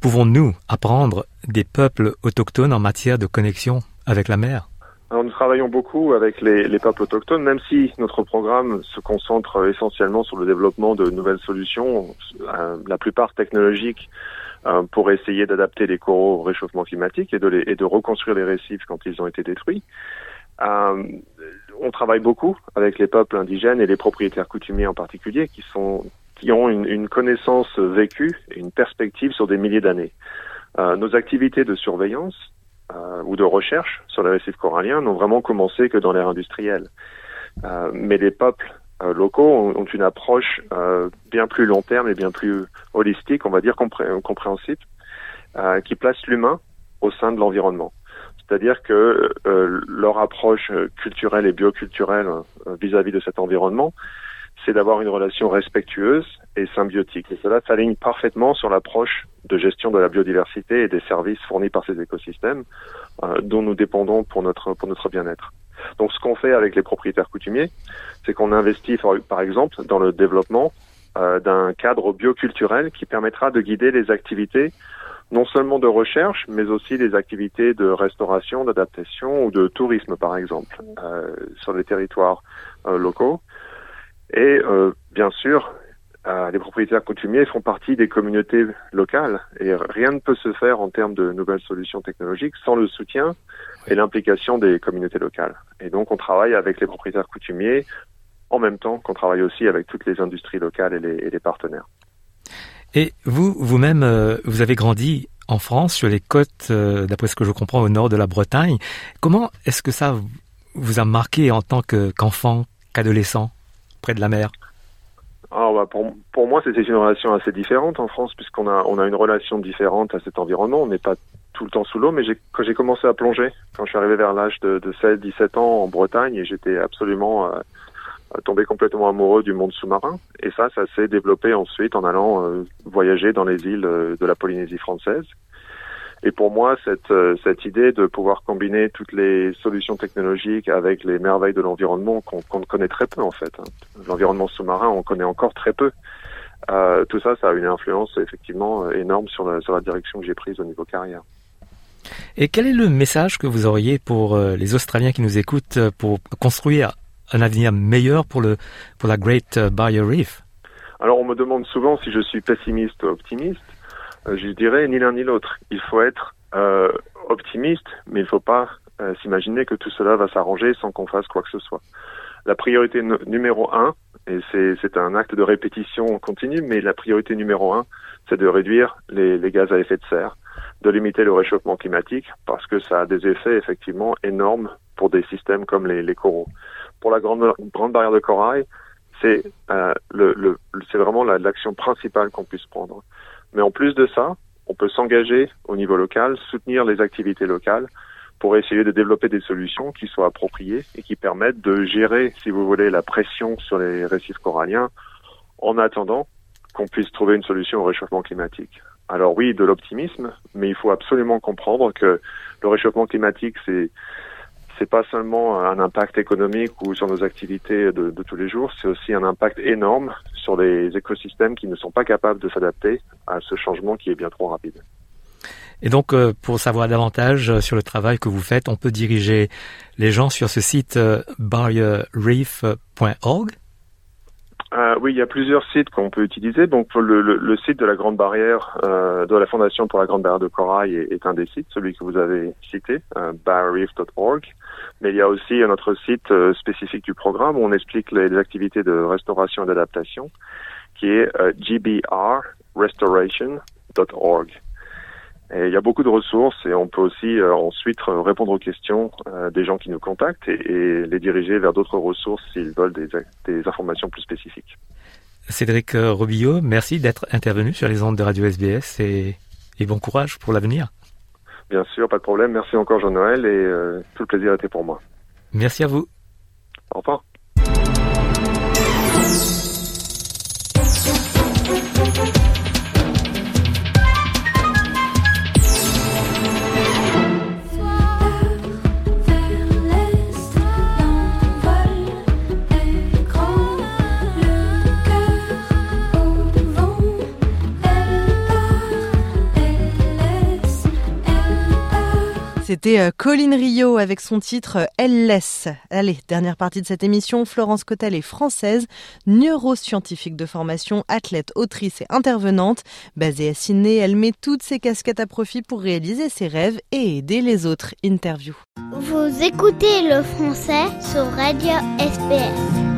pouvons-nous apprendre des peuples autochtones en matière de connexion avec la mer? Alors, nous travaillons beaucoup avec les, les, peuples autochtones, même si notre programme se concentre essentiellement sur le développement de nouvelles solutions, euh, la plupart technologiques, euh, pour essayer d'adapter les coraux au réchauffement climatique et de, les, et de reconstruire les récifs quand ils ont été détruits. Euh, on travaille beaucoup avec les peuples indigènes et les propriétaires coutumiers en particulier, qui sont qui ont une, connaissance vécue et une perspective sur des milliers d'années. Euh, nos activités de surveillance euh, ou de recherche sur les récifs coralliens n'ont vraiment commencé que dans l'ère industrielle. Euh, mais les peuples locaux ont, une approche bien plus long terme et bien plus holistique, on va dire compré compréhensible, qui place l'humain au sein de l'environnement. C'est-à-dire que leur approche culturelle et bioculturelle vis-à-vis -vis de cet environnement, c'est d'avoir une relation respectueuse et symbiotique. Cela s'aligne parfaitement sur l'approche de gestion de la biodiversité et des services fournis par ces écosystèmes euh, dont nous dépendons pour notre, pour notre bien-être. Donc ce qu'on fait avec les propriétaires coutumiers, c'est qu'on investit par exemple dans le développement euh, d'un cadre bioculturel qui permettra de guider les activités non seulement de recherche, mais aussi des activités de restauration, d'adaptation ou de tourisme, par exemple, euh, sur les territoires euh, locaux. Et euh, bien sûr, euh, les propriétaires coutumiers font partie des communautés locales et rien ne peut se faire en termes de nouvelles solutions technologiques sans le soutien et l'implication des communautés locales. Et donc on travaille avec les propriétaires coutumiers en même temps qu'on travaille aussi avec toutes les industries locales et les, et les partenaires. Et vous, vous-même, euh, vous avez grandi en France, sur les côtes, euh, d'après ce que je comprends, au nord de la Bretagne. Comment est-ce que ça vous a marqué en tant qu'enfant, qu'adolescent près de la mer? Bah pour, moi, c'était une relation assez différente en France, puisqu'on a, on a une relation différente à cet environnement. On n'est pas tout le temps sous l'eau, mais quand j'ai commencé à plonger, quand je suis arrivé vers l'âge de, de 16, 17 ans en Bretagne, et j'étais absolument euh, tombé complètement amoureux du monde sous-marin. Et ça, ça s'est développé ensuite en allant euh, voyager dans les îles euh, de la Polynésie française. Et pour moi, cette, euh, cette idée de pouvoir combiner toutes les solutions technologiques avec les merveilles de l'environnement qu'on qu connaît très peu en fait. Hein. L'environnement sous-marin, on connaît encore très peu. Tout ça, ça a une influence effectivement énorme sur la, sur la direction que j'ai prise au niveau carrière. Et quel est le message que vous auriez pour les Australiens qui nous écoutent pour construire un avenir meilleur pour, le, pour la Great Barrier Reef? Alors on me demande souvent si je suis pessimiste ou optimiste. Euh, je dirais ni l'un ni l'autre. Il faut être euh, optimiste, mais il ne faut pas euh, s'imaginer que tout cela va s'arranger sans qu'on fasse quoi que ce soit. La priorité numéro un, et c'est un acte de répétition continue, mais la priorité numéro un, c'est de réduire les, les, gaz à effet de serre, de limiter le réchauffement climatique, parce que ça a des effets effectivement énormes pour des systèmes comme les coraux. Pour la grande, grande barrière de corail, c'est euh, le, le, vraiment l'action principale qu'on puisse prendre. Mais en plus de ça, on peut s'engager au niveau local, soutenir les activités locales pour essayer de développer des solutions qui soient appropriées et qui permettent de gérer, si vous voulez, la pression sur les récifs coralliens en attendant qu'on puisse trouver une solution au réchauffement climatique. Alors oui, de l'optimisme, mais il faut absolument comprendre que le réchauffement climatique, c'est c'est pas seulement un impact économique ou sur nos activités de, tous les jours, c'est aussi un impact énorme sur les écosystèmes qui ne sont pas capables de s'adapter à ce changement qui est bien trop rapide. Et donc, euh, pour savoir davantage euh, sur le travail que vous faites, on peut diriger les gens sur ce site euh, barrierreef.org. Euh, oui, il y a plusieurs sites qu'on peut utiliser. Donc le, le, site de la Grande Barrière euh, de la Fondation pour la Grande Barrière de Corail est, un des sites, celui que vous avez cité, euh. Mais il y a aussi un autre site euh, spécifique du programme où on explique les, les activités de restauration et d'adaptation, qui est euh, gbrrestoration.org. Et il y a beaucoup de ressources et on peut aussi euh, ensuite répondre aux questions euh, des gens qui nous contactent et, et les diriger vers d'autres ressources s'ils veulent des, des, informations plus spécifiques. Cédric Robillot, merci d'être intervenu sur les ondes de Radio SBS et, et bon courage pour l'avenir. Bien sûr, pas de problème. Merci encore Jean-Noël et euh, tout le plaisir était pour moi. Merci à vous. Au revoir. C'était euh, Colline Rio avec son titre euh, Elle laisse. Allez, dernière partie de cette émission. Florence Cotel est française, neuroscientifique de formation, athlète, autrice et intervenante. Basée à Sydney, elle met toutes ses casquettes à profit pour réaliser ses rêves et aider les autres. Interview. Vous écoutez le français sur Radio SPS.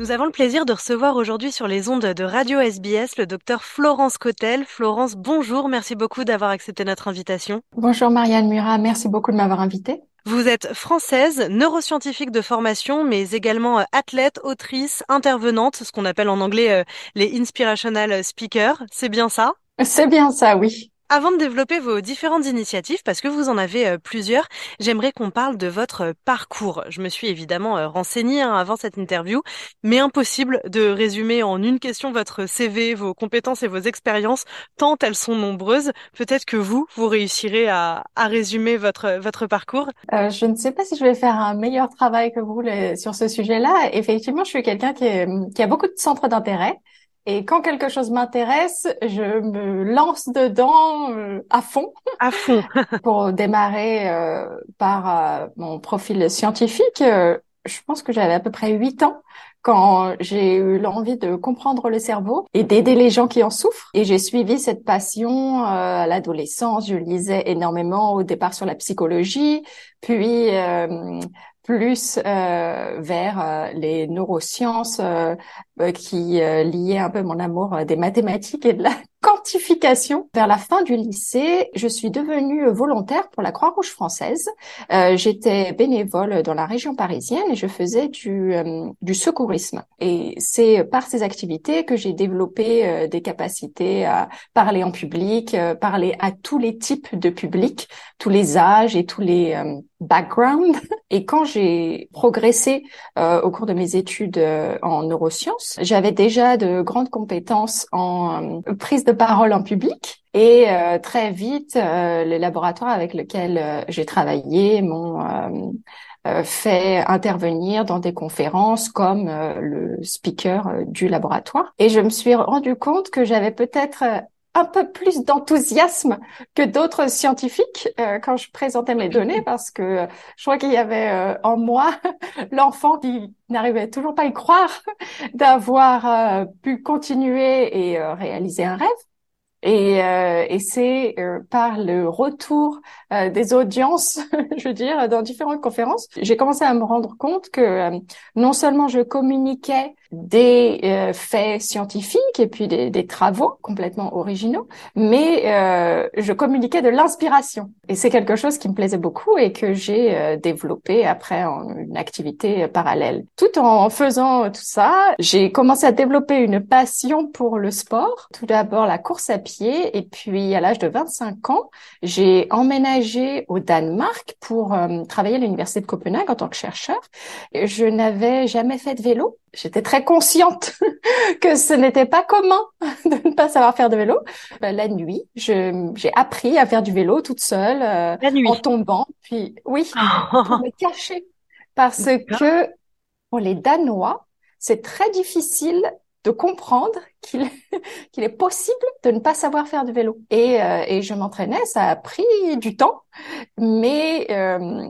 Nous avons le plaisir de recevoir aujourd'hui sur les ondes de Radio SBS le docteur Florence Cotel. Florence, bonjour, merci beaucoup d'avoir accepté notre invitation. Bonjour Marianne Murat, merci beaucoup de m'avoir invitée. Vous êtes française, neuroscientifique de formation, mais également athlète, autrice, intervenante, ce qu'on appelle en anglais les inspirational speakers. C'est bien ça? C'est bien ça, oui. Avant de développer vos différentes initiatives, parce que vous en avez euh, plusieurs, j'aimerais qu'on parle de votre parcours. Je me suis évidemment euh, renseignée hein, avant cette interview, mais impossible de résumer en une question votre CV, vos compétences et vos expériences, tant elles sont nombreuses. Peut-être que vous, vous réussirez à, à résumer votre, votre parcours. Euh, je ne sais pas si je vais faire un meilleur travail que vous sur ce sujet-là. Effectivement, je suis quelqu'un qui, qui a beaucoup de centres d'intérêt. Et quand quelque chose m'intéresse, je me lance dedans euh, à fond. À fond. Pour démarrer euh, par euh, mon profil scientifique, euh, je pense que j'avais à peu près huit ans quand j'ai eu l'envie de comprendre le cerveau et d'aider les gens qui en souffrent. Et j'ai suivi cette passion à l'adolescence. Je lisais énormément au départ sur la psychologie, puis plus euh, vers euh, les neurosciences euh, qui liaient un peu mon amour des mathématiques et de la quantification. Vers la fin du lycée, je suis devenue volontaire pour la Croix-Rouge française. J'étais bénévole dans la région parisienne et je faisais du, du secourisme. Et c'est par ces activités que j'ai développé des capacités à parler en public, parler à tous les types de publics, tous les âges et tous les background. Et quand j'ai progressé euh, au cours de mes études euh, en neurosciences, j'avais déjà de grandes compétences en euh, prise de parole en public. Et très vite, les laboratoires avec lesquels j'ai travaillé m'ont fait intervenir dans des conférences comme le speaker du laboratoire. Et je me suis rendu compte que j'avais peut-être un peu plus d'enthousiasme que d'autres scientifiques euh, quand je présentais mes données parce que je crois qu'il y avait euh, en moi l'enfant qui n'arrivait toujours pas à y croire d'avoir euh, pu continuer et réaliser un rêve. Et, euh, et c'est euh, par le retour euh, des audiences, je veux dire, dans différentes conférences, j'ai commencé à me rendre compte que non seulement je communiquais des faits scientifiques et puis des, des, travaux complètement originaux, mais je communiquais de l'inspiration. Et c'est quelque chose qui me plaisait beaucoup et que j'ai développé après en une activité parallèle. Tout en faisant tout ça, j'ai commencé à développer une passion pour le sport. Tout d'abord la course à pied et puis, à l'âge de 25 ans, j'ai emménagé au Danemark pour euh, travailler à l'université de Copenhague en tant que chercheur. Je n'avais jamais fait de vélo j'étais très consciente que ce n'était pas commun de ne pas savoir faire de vélo. Euh, la nuit, j'ai appris à faire du vélo toute seule, euh, en tombant. Puis oui, pour me cacher, parce que pour les Danois, c'est très difficile de comprendre qu'il qu'il est possible de ne pas savoir faire du vélo. Et, euh, et je m'entraînais, ça a pris du temps, mais euh,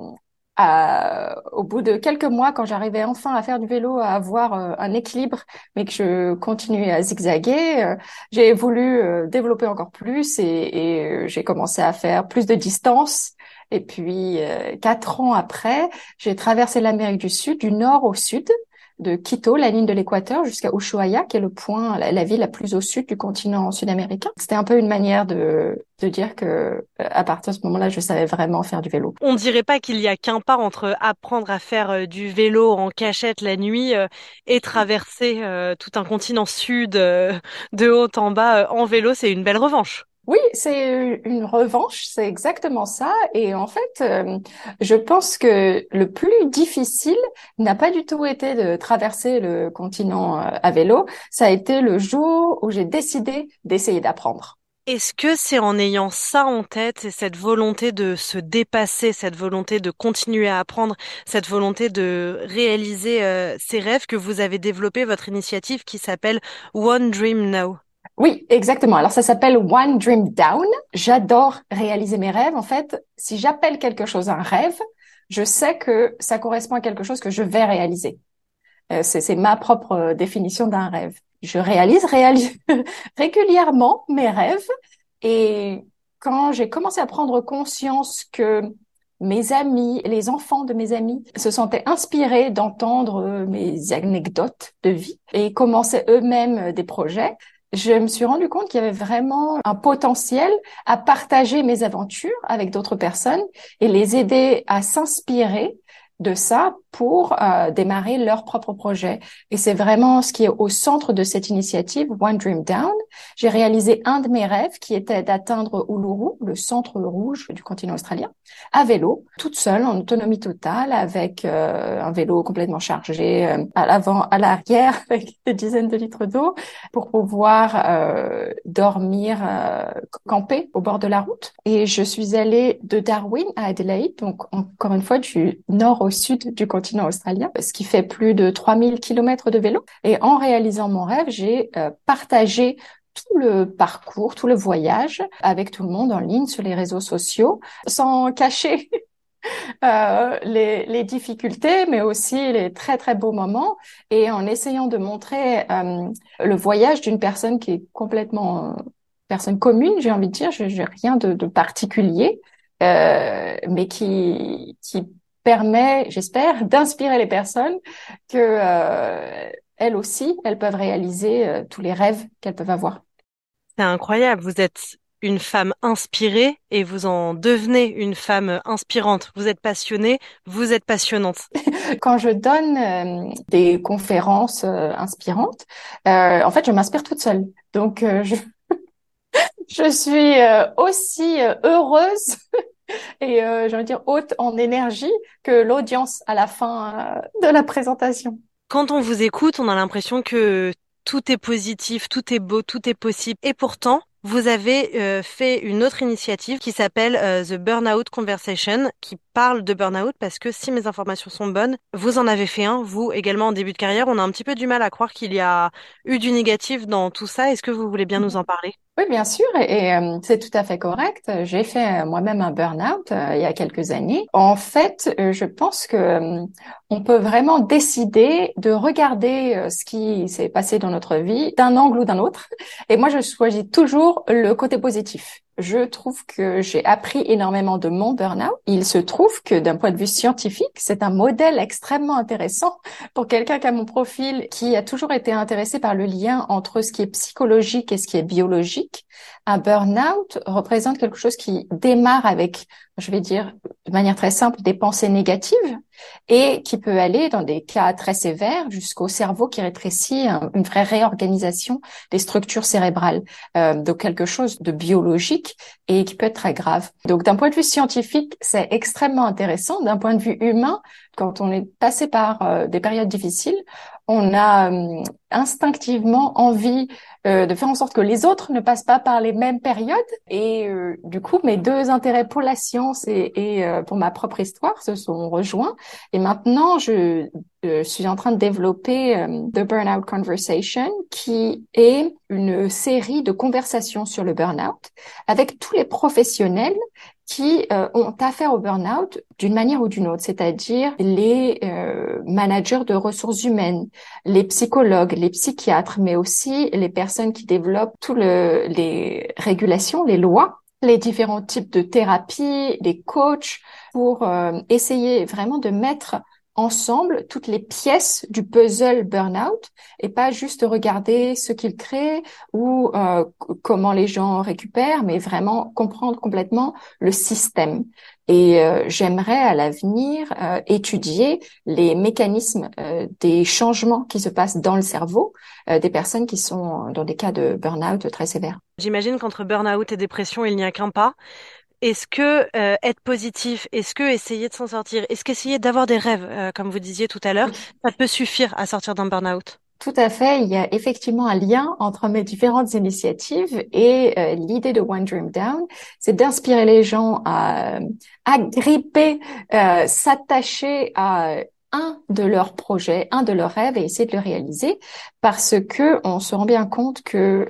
au bout de quelques mois, quand j'arrivais enfin à faire du vélo, à avoir euh, un équilibre, mais que je continuais à zigzaguer, euh, j'ai voulu euh, développer encore plus et, et j'ai commencé à faire plus de distance. Et puis, quatre ans après, j'ai traversé l'Amérique du Sud, du nord au sud, de Quito, la ligne de l'équateur, jusqu'à Ushuaia, qui est le point, la, ville la plus au sud du continent sud-américain. C'était un peu une manière de, de dire que euh, à partir de ce moment-là, je savais vraiment faire du vélo. On dirait pas qu'il y a qu'un pas entre apprendre à faire euh, du vélo en cachette la nuit euh, et traverser tout un continent sud de haut en bas en vélo. C'est une belle revanche. Oui, c'est une revanche, c'est exactement ça. Et en fait, euh, je pense que le plus difficile n'a pas du tout été de traverser le continent euh, à vélo, ça a été le jour où j'ai décidé d'essayer d'apprendre. Est-ce que c'est en ayant ça en tête et cette volonté de se dépasser, cette volonté de continuer à apprendre, cette volonté de réaliser euh, ses rêves que vous avez développé votre initiative qui s'appelle One Dream Now? Oui, exactement. Alors ça s'appelle One Dream Down. J'adore réaliser mes rêves. En fait, si j'appelle quelque chose un rêve, je sais que ça correspond à quelque chose que je vais réaliser. Euh, c'est ma propre euh, définition d'un rêve. Je réalise, régulièrement mes rêves. Et quand j'ai commencé à prendre conscience que mes amis, les enfants de mes amis se sentaient inspirés d'entendre euh, mes anecdotes de vie et commençaient eux-mêmes des projets, je me suis rendu compte qu'il y avait vraiment un potentiel à partager mes aventures avec d'autres personnes et les aider à s'inspirer de ça pour euh, démarrer leur propre projet. Et c'est vraiment ce qui est au centre de cette initiative, One Dream Down. J'ai réalisé un de mes rêves qui était d'atteindre Uluru, le centre rouge du continent australien, à vélo, toute seule, en autonomie totale, avec euh, un vélo complètement chargé euh, à l'avant, à l'arrière, avec des dizaines de litres d'eau, pour pouvoir euh, dormir, camper au bord de la route. Et je suis allée de Darwin à Adelaide, donc encore une fois du nord au sud du continent australien, ce qui fait plus de 3000 kilomètres de vélo. Et en réalisant mon rêve, j'ai partagé tout le parcours, tout le voyage avec tout le monde en ligne sur les réseaux sociaux, sans cacher euh, les, difficultés, mais aussi les très très beaux moments, et en essayant de montrer euh, le voyage d'une personne qui est complètement euh, personne commune, j'ai envie de dire, je n'ai rien de, particulier, euh, mais qui permet, j'espère, d'inspirer les personnes que euh, elles aussi, elles peuvent réaliser euh, tous les rêves qu'elles peuvent avoir. C'est incroyable, vous êtes une femme inspirée et vous en devenez une femme inspirante. Vous êtes passionnée, vous êtes passionnante. Quand je donne euh, des conférences inspirantes, en fait, je m'inspire toute seule. Donc, je, je suis aussi heureuse et j'ai envie de dire haute en énergie que l'audience à la fin de la présentation. Quand on vous écoute, on a l'impression que tout est positif, tout est beau, tout est possible. Et pourtant, vous avez euh, fait une autre initiative qui s'appelle euh, The Burnout Conversation, qui parle de burnout parce que si mes informations sont bonnes, vous en avez fait un, vous également en début de carrière. On a un petit peu du mal à croire qu'il y a eu du négatif dans tout ça. Est-ce que vous voulez bien nous en parler? Oui, bien sûr, et, euh, c'est tout à fait correct. J'ai fait moi-même un burn-out il y a quelques années. En fait, je pense que on peut vraiment décider de regarder ce qui s'est passé dans notre vie d'un angle ou d'un autre. Et moi, je choisis toujours le côté positif je trouve que j'ai appris énormément de mon burn-out. Il se trouve que d'un point de vue scientifique, c'est un modèle extrêmement intéressant pour quelqu'un qui a mon profil, qui a toujours été intéressé par le lien entre ce qui est psychologique et ce qui est biologique. Un burn-out représente quelque chose qui démarre avec, je vais dire de manière très simple, des pensées négatives et qui peut aller dans des cas très sévères jusqu'au cerveau qui rétrécit, une vraie réorganisation des structures cérébrales. Euh, donc quelque chose de biologique et qui peut être très grave. Donc d'un point de vue scientifique, c'est extrêmement intéressant. D'un point de vue humain, quand on est passé par euh, des périodes difficiles, on a euh, instinctivement envie euh, de faire en sorte que les autres ne passent pas par les mêmes périodes. Et euh, du coup, mes deux intérêts pour la science et, et pour ma propre histoire se sont rejoints. Et maintenant, je, suis en train de développer The Burnout Conversation, qui est une série de conversations sur le burnout avec tous les professionnels qui euh, ont affaire au burn-out d'une manière ou d'une autre, c'est-à-dire les euh, managers de ressources humaines, les psychologues, les psychiatres, mais aussi les personnes qui développent tous le, les régulations, les lois, les différents types de thérapies, les coachs, pour euh, essayer vraiment de mettre ensemble toutes les pièces du puzzle burnout et pas juste regarder ce qu'il crée ou euh, comment les gens récupèrent, mais vraiment comprendre complètement le système. Et euh, j'aimerais à l'avenir euh, étudier les mécanismes des changements qui se passent dans le cerveau des personnes qui sont dans des cas de burn-out très sévères. J'imagine qu'entre burn-out et dépression, il n'y a qu'un pas. Est-ce que euh, être positif, est-ce que essayer de s'en sortir, est-ce qu'essayer d'avoir des rêves, euh, comme vous disiez tout à l'heure, ça peut suffire à sortir d'un burn-out? Tout à fait. Il y a effectivement un lien entre mes différentes initiatives et euh, l'idée de One Dream Down, c'est d'inspirer les gens à, à gripper, s'attacher à un de leurs projets, un de leurs rêves et essayer de le réaliser parce que on se rend bien compte que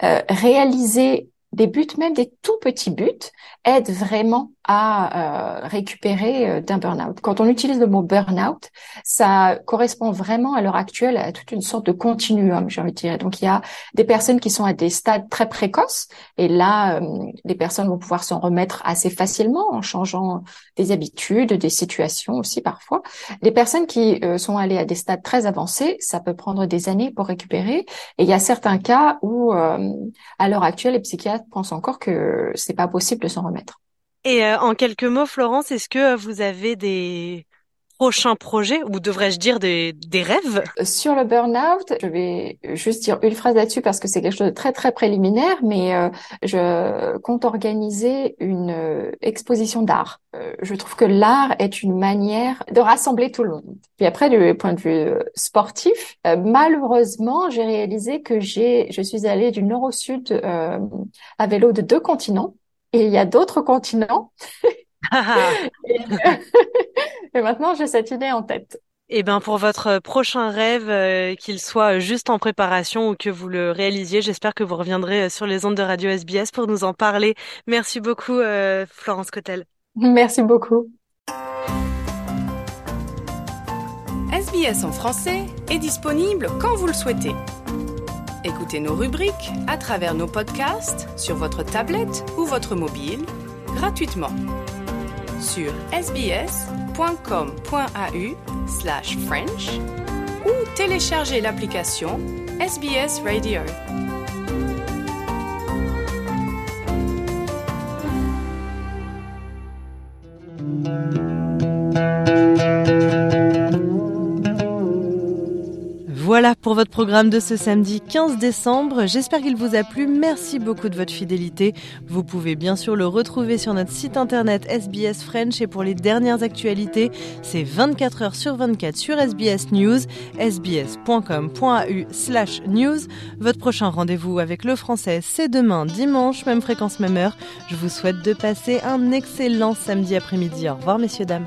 réaliser des buts, même des tout petits buts, aident vraiment à euh, récupérer euh, d'un burn-out. Quand on utilise le mot burn-out, ça correspond vraiment à l'heure actuelle à toute une sorte de continuum, j'ai envie de dire. Donc il y a des personnes qui sont à des stades très précoces, et là, euh, les personnes vont pouvoir s'en remettre assez facilement en changeant des habitudes, des situations aussi parfois. Les personnes qui sont allées à des stades très avancés, ça peut prendre des années pour récupérer, et il y a certains cas où, à l'heure actuelle, les psychiatres pensent encore que c'est pas possible de s'en remettre. Et euh, en quelques mots, Florence, est-ce que vous avez des prochains projets, ou devrais-je dire des, des rêves? Sur le burn-out, je vais juste dire une phrase là-dessus parce que c'est quelque chose de très très préliminaire, mais euh, je compte organiser une euh, exposition d'art. je trouve que l'art est une manière de rassembler tout le monde. Puis après, du point de vue sportif, malheureusement, j'ai réalisé que j'ai, je suis allée du nord au sud à vélo de deux continents et il y a d'autres continents. et, maintenant, j'ai cette idée en tête. Et eh ben pour votre prochain rêve, euh, qu'il soit juste en préparation ou que vous le réalisiez, j'espère que vous reviendrez euh, sur les ondes de Radio SBS pour nous en parler. Merci beaucoup, euh, Florence Cotel. Merci beaucoup. SBS en français est disponible quand vous le souhaitez. Écoutez nos rubriques à travers nos podcasts sur votre tablette ou votre mobile gratuitement sur sbs.com.au slash French ou téléchargez l'application SBS Radio. Pour votre programme de ce samedi 15 décembre. J'espère qu'il vous a plu. Merci beaucoup de votre fidélité. Vous pouvez bien sûr le retrouver sur notre site internet SBS French et pour les dernières actualités, c'est 24 heures sur 24 sur SBS News, sbs.com.au slash news. Votre prochain rendez-vous avec le français, c'est demain, dimanche, même fréquence, même heure. Je vous souhaite de passer un excellent samedi après-midi. Au revoir, messieurs, dames.